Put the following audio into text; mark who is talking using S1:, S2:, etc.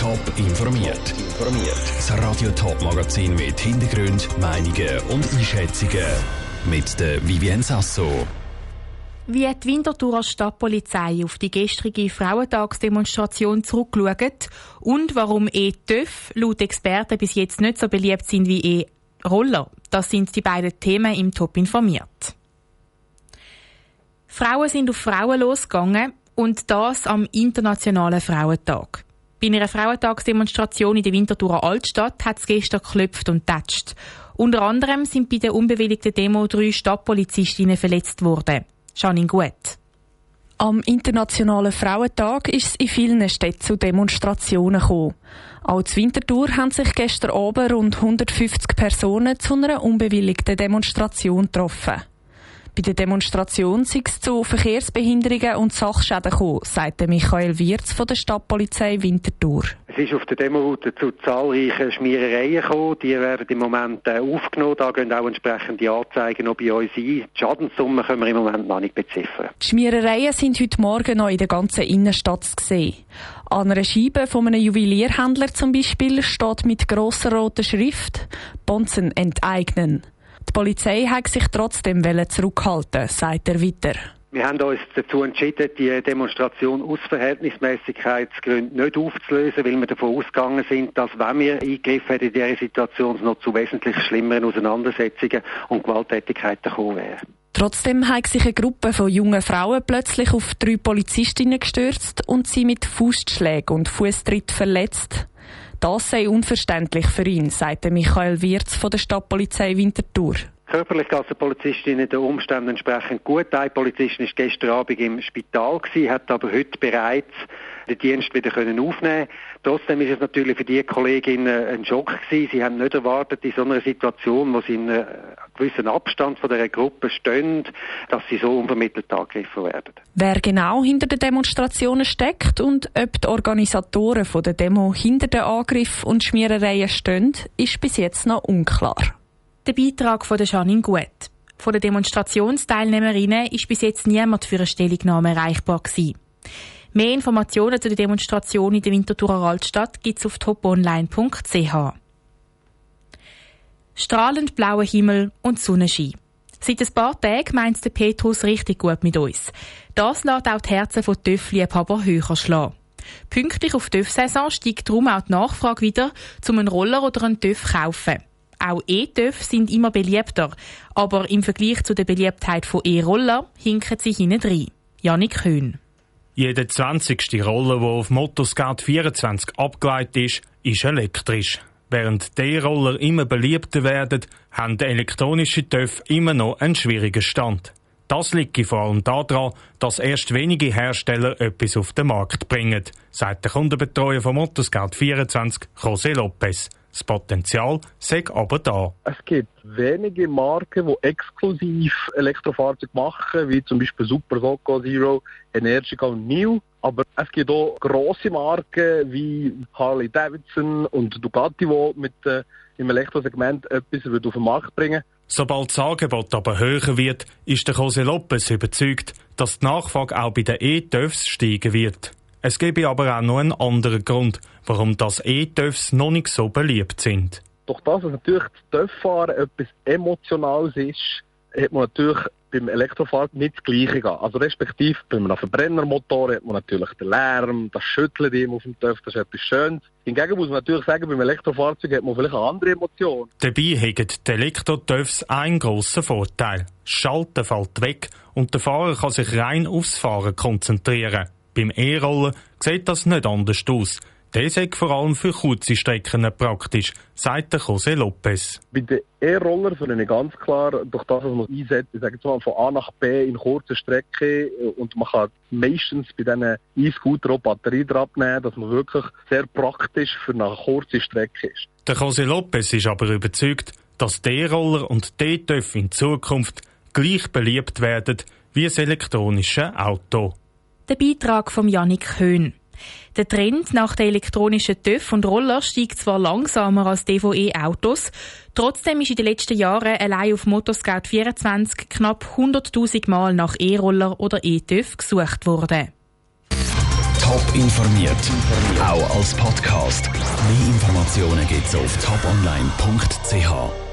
S1: Top informiert. Das Radio Top Magazin mit Hintergrund, Meinungen und Einschätzungen mit der Vivien Sasso.
S2: Wie die Winterthurer Stadtpolizei auf die gestrige Frauentagsdemonstration zurückschaut und warum E-TÜV laut Experten bis jetzt nicht so beliebt sind wie E-Roller, das sind die beiden Themen im Top informiert. Frauen sind auf Frauen losgegangen und das am Internationalen Frauentag. Bei einer Frauentagsdemonstration in der Winterthurer Altstadt hat es gestern geklopft und tätscht. Unter anderem sind bei der unbewilligten Demo drei Stadtpolizistinnen verletzt worden. Janine Gut.
S3: Am Internationalen Frauentag ist es in vielen Städten zu Demonstrationen gekommen. Auch zu Winterthur haben sich gestern Abend rund 150 Personen zu einer unbewilligten Demonstration getroffen. Bei der Demonstration sei es zu Verkehrsbehinderungen und Sachschäden gekommen, sagte Michael Wirz von der Stadtpolizei Winterthur.
S4: Es ist auf der Demoroute zu zahlreichen Schmierereien gekommen. Die werden im Moment äh, aufgenommen. Da gehen auch entsprechende Anzeigen noch bei uns ein. Die Schadenssumme können wir im Moment noch nicht beziffern.
S3: Die Schmierereien sind heute Morgen noch in der ganzen Innenstadt zu sehen. An einer Scheibe von einem Juwelierhändler zum Beispiel steht mit grosser roter Schrift «Bonzen enteignen». Die Polizei hat sich trotzdem zurückhalten, sagt er weiter.
S4: Wir haben uns dazu entschieden, die Demonstration aus Verhältnismäßigkeitsgründen nicht aufzulösen, weil wir davon ausgegangen sind, dass wenn wir eingegriffen hätten in dieser Situation, es noch zu wesentlich schlimmeren Auseinandersetzungen und Gewalttätigkeiten gekommen wäre.
S3: Trotzdem hat sich eine Gruppe von jungen Frauen plötzlich auf drei Polizistinnen gestürzt und sie mit Fußschlägen und Fußtritt verletzt. Das sei unverständlich für ihn, sagte Michael Wirz von der Stadtpolizei Winterthur.
S4: Körperlich geht es der Polizistin den Umständen entsprechend gut. Ein Polizistin war gestern Abend im Spital, gewesen, hat aber heute bereits den Dienst wieder können aufnehmen Trotzdem ist es natürlich für die Kollegin ein Schock gewesen. Sie haben nicht erwartet, in so einer Situation, wo sie in einem gewissen Abstand von der Gruppe stehen, dass sie so unvermittelt angegriffen werden.
S3: Wer genau hinter den Demonstrationen steckt und ob die Organisatoren der Demo hinter den Angriff und Schmierereien stehen, ist bis jetzt noch unklar.
S2: Der Beitrag von Janine Gut. Von den Demonstrationsteilnehmerinnen ist bis jetzt niemand für eine Stellungnahme erreichbar gewesen. Mehr Informationen zu der Demonstration in der Winterthurer Altstadt gibt es auf toponline.ch. Strahlend blauer Himmel und Sonnenschein. Seit ein paar Tagen meint der Petrus richtig gut mit uns. Das lässt auch die Herzen von TÜV-Liebhaber höher schlagen. Pünktlich auf die TÜV-Saison steigt darum auch die Nachfrage wieder, um einen Roller oder einen TÜV zu kaufen. Auch E-TÜV sind immer beliebter, aber im Vergleich zu der Beliebtheit von E-Roller hinken sie hinten rein. Janik Höhn.
S5: Jeder 20. Roller, der auf Motoscout 24 abgeleitet ist, ist elektrisch. Während die E-Roller immer beliebter werden, haben elektronische TÜV immer noch einen schwierigen Stand. Das liegt vor allem daran, dass erst wenige Hersteller etwas auf den Markt bringen, sagt der Kundenbetreuer von Motoscout 24, José Lopez. Das Potenzial sei aber da.
S6: Es gibt wenige Marken, die exklusiv Elektrofahrzeuge machen, wie zum Beispiel Super Soco, Zero, Energica und New. Aber es gibt auch grosse Marken wie Harley Davidson und Ducati, die mit äh, im Elektrosegment etwas auf den Markt bringen.
S5: Sobald das Angebot aber höher wird, ist der Jose Lopez überzeugt, dass die Nachfrage auch bei den E-TÜVs steigen wird. Es gäbe aber auch noch einen anderen Grund, warum das E-TÜVs noch nicht so beliebt sind.
S6: Durch das, dass natürlich das TÜV-Fahren etwas Emotionales ist, hat man natürlich beim Elektrofahrzeug nicht das Gleiche Also respektive bei einem Verbrennermotor hat man natürlich den Lärm, das Schütteln auf dem TÜV, das ist etwas Schönes. Hingegen muss man natürlich sagen, beim Elektrofahrzeug hat man vielleicht eine andere Emotion.
S5: Dabei haben die Elektro-TÜVs einen grossen Vorteil. Das Schalten fällt weg und der Fahrer kann sich rein aufs Fahren konzentrieren. Beim E-Roller sieht das nicht anders aus. Der ist vor allem für kurze Strecken praktisch, sagt der José Lopez.
S6: Bei den E-Roller finde ich ganz klar, durch das, was man einsetzt, ich sage jetzt mal von A nach B in kurzer Strecke und man kann meistens bei diesen E-Scooter auch Batterie drauf nehmen, dass man wirklich sehr praktisch für eine kurze Strecke ist.
S5: Der José Lopez ist aber überzeugt, dass die E-Roller und die E-TÜV in Zukunft gleich beliebt werden wie das elektronische Auto.
S2: Der Beitrag von Yannick Höhn. Der Trend nach den elektronischen TÜV und Roller steigt zwar langsamer als DVE-Autos, trotzdem ist in den letzten Jahren allein auf Motoscout 24 knapp 100.000 Mal nach E-Roller oder E-TÜV gesucht worden.
S1: Top informiert, auch als Podcast. Mehr Informationen gibt's auf toponline.ch.